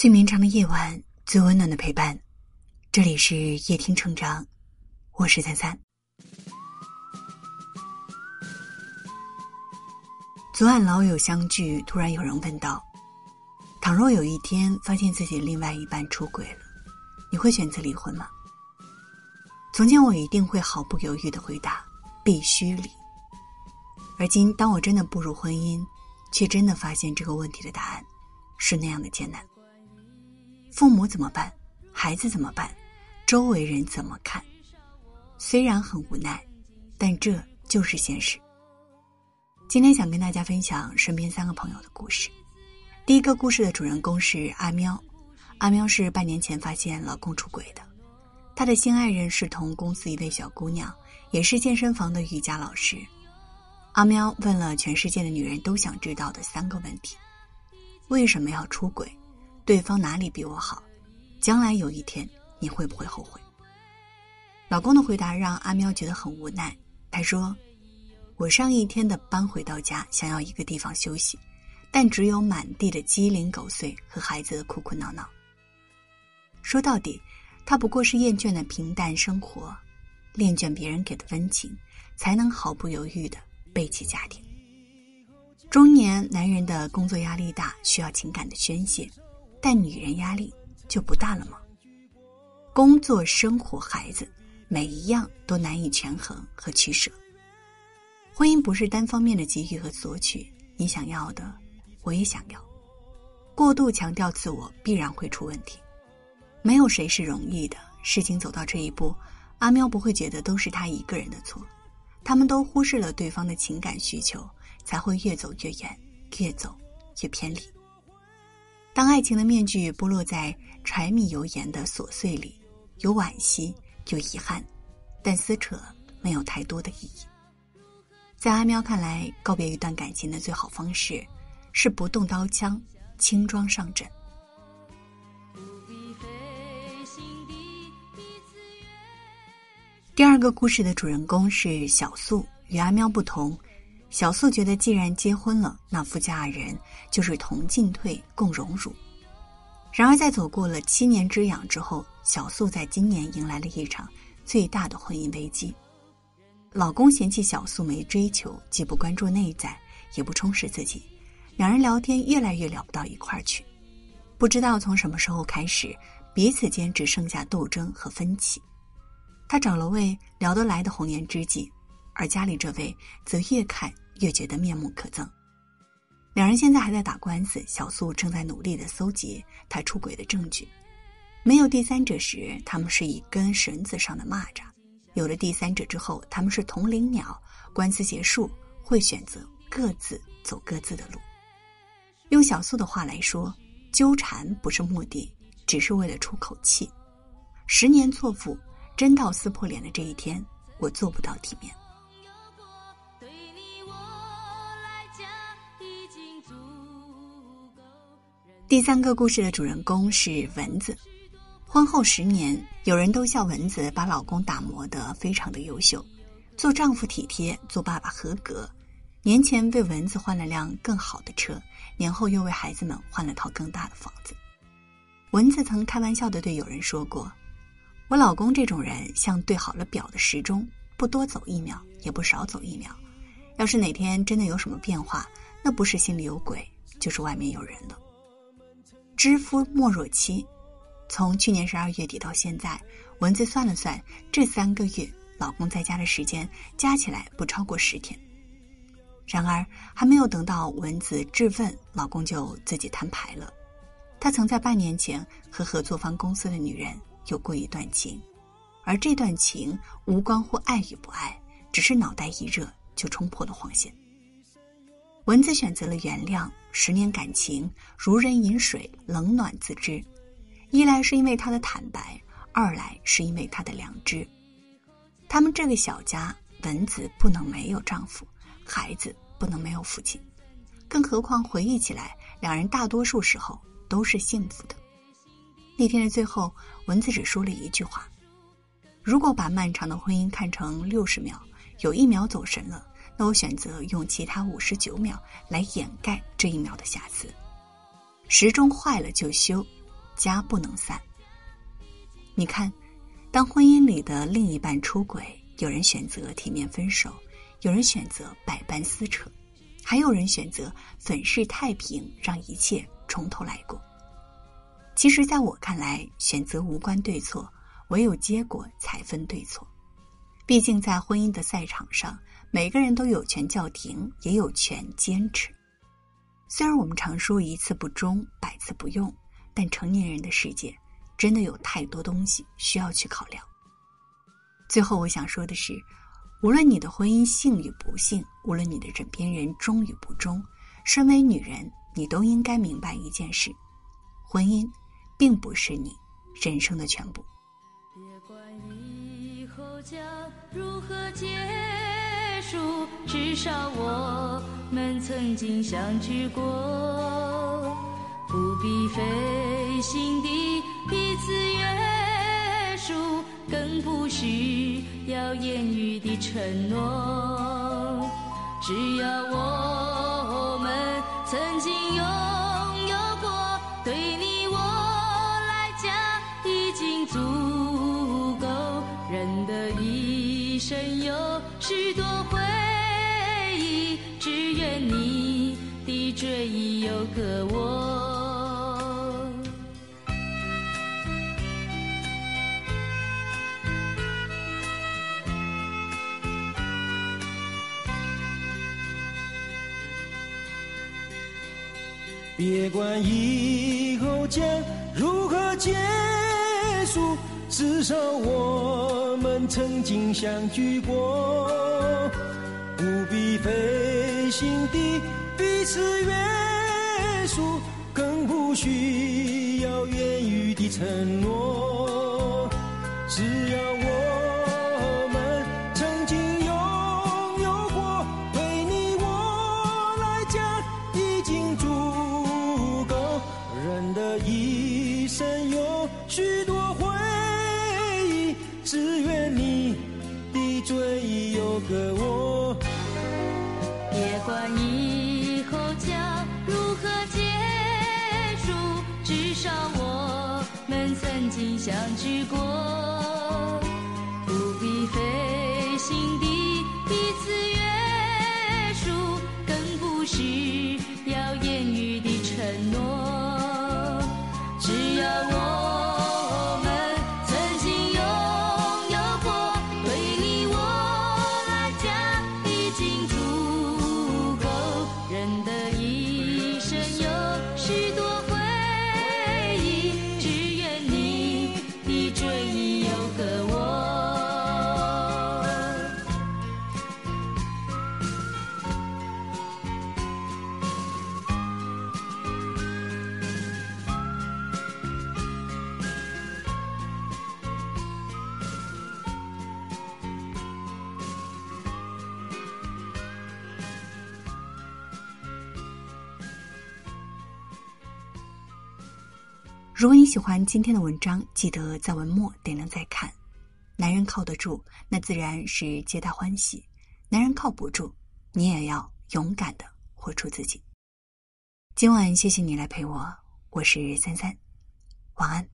最绵长的夜晚，最温暖的陪伴。这里是夜听成长，我是三三。昨晚老友相聚，突然有人问道：“倘若有一天发现自己另外一半出轨了，你会选择离婚吗？”从前我一定会毫不犹豫的回答：“必须离。”而今，当我真的步入婚姻，却真的发现这个问题的答案是那样的艰难。父母怎么办？孩子怎么办？周围人怎么看？虽然很无奈，但这就是现实。今天想跟大家分享身边三个朋友的故事。第一个故事的主人公是阿喵，阿喵是半年前发现老公出轨的，她的新爱人是同公司一位小姑娘，也是健身房的瑜伽老师。阿喵问了全世界的女人都想知道的三个问题：为什么要出轨？对方哪里比我好？将来有一天你会不会后悔？老公的回答让阿喵觉得很无奈。他说：“我上一天的班回到家，想要一个地方休息，但只有满地的鸡零狗碎和孩子的哭哭闹闹。说到底，他不过是厌倦了平淡生活，恋倦别人给的温情，才能毫不犹豫的背弃家庭。中年男人的工作压力大，需要情感的宣泄。”但女人压力就不大了吗？工作、生活、孩子，每一样都难以权衡和取舍。婚姻不是单方面的给予和索取，你想要的，我也想要。过度强调自我，必然会出问题。没有谁是容易的，事情走到这一步，阿喵不会觉得都是他一个人的错，他们都忽视了对方的情感需求，才会越走越远，越走越偏离。当爱情的面具剥落在柴米油盐的琐碎里，有惋惜，有遗憾，但撕扯没有太多的意义。在阿喵看来，告别一段感情的最好方式，是不动刀枪，轻装上阵。第二个故事的主人公是小素，与阿喵不同。小素觉得，既然结婚了，那夫妻二人就是同进退，共荣辱。然而，在走过了七年之痒之后，小素在今年迎来了一场最大的婚姻危机。老公嫌弃小素没追求，既不关注内在，也不充实自己，两人聊天越来越聊不到一块儿去。不知道从什么时候开始，彼此间只剩下斗争和分歧。他找了位聊得来的红颜知己。而家里这位则越看越觉得面目可憎。两人现在还在打官司，小素正在努力的搜集他出轨的证据。没有第三者时，他们是一根绳子上的蚂蚱；有了第三者之后，他们是同林鸟。官司结束，会选择各自走各自的路。用小素的话来说，纠缠不是目的，只是为了出口气。十年错付，真到撕破脸的这一天，我做不到体面。第三个故事的主人公是蚊子。婚后十年，有人都笑蚊子把老公打磨得非常的优秀，做丈夫体贴，做爸爸合格。年前为蚊子换了辆更好的车，年后又为孩子们换了套更大的房子。蚊子曾开玩笑的对有人说过：“我老公这种人像对好了表的时钟，不多走一秒，也不少走一秒。要是哪天真的有什么变化，那不是心里有鬼，就是外面有人了。”知夫莫若妻，从去年十二月底到现在，蚊子算了算，这三个月老公在家的时间加起来不超过十天。然而，还没有等到蚊子质问，老公就自己摊牌了。他曾在半年前和合作方公司的女人有过一段情，而这段情无关乎爱与不爱，只是脑袋一热就冲破了黄线。蚊子选择了原谅，十年感情如人饮水，冷暖自知。一来是因为他的坦白，二来是因为他的良知。他们这个小家，蚊子不能没有丈夫，孩子不能没有父亲，更何况回忆起来，两人大多数时候都是幸福的。那天的最后，蚊子只说了一句话：“如果把漫长的婚姻看成六十秒，有一秒走神了。”那我选择用其他五十九秒来掩盖这一秒的瑕疵。时钟坏了就修，家不能散。你看，当婚姻里的另一半出轨，有人选择体面分手，有人选择百般撕扯，还有人选择粉饰太平，让一切从头来过。其实，在我看来，选择无关对错，唯有结果才分对错。毕竟，在婚姻的赛场上，每个人都有权叫停，也有权坚持。虽然我们常说一次不忠，百次不用，但成年人的世界，真的有太多东西需要去考量。最后，我想说的是，无论你的婚姻幸与不幸，无论你的枕边人忠与不忠，身为女人，你都应该明白一件事：婚姻。并不是你人生的全部。别管以后将如何结束，至少我们曾经相聚过。不必费心地彼此约束，更不需要言语的承诺。只要我们曾经拥有过，对你我来讲已经足够。人的一。生有许多回忆，只愿你的追忆有个我。别管以后将如何结束。至少我们曾经相聚过，不必费心地彼此约束，更不需要言语的承诺。只要曾经相聚过。如果你喜欢今天的文章，记得在文末点亮再看。男人靠得住，那自然是皆大欢喜；男人靠不住，你也要勇敢的活出自己。今晚谢谢你来陪我，我是三三，晚安。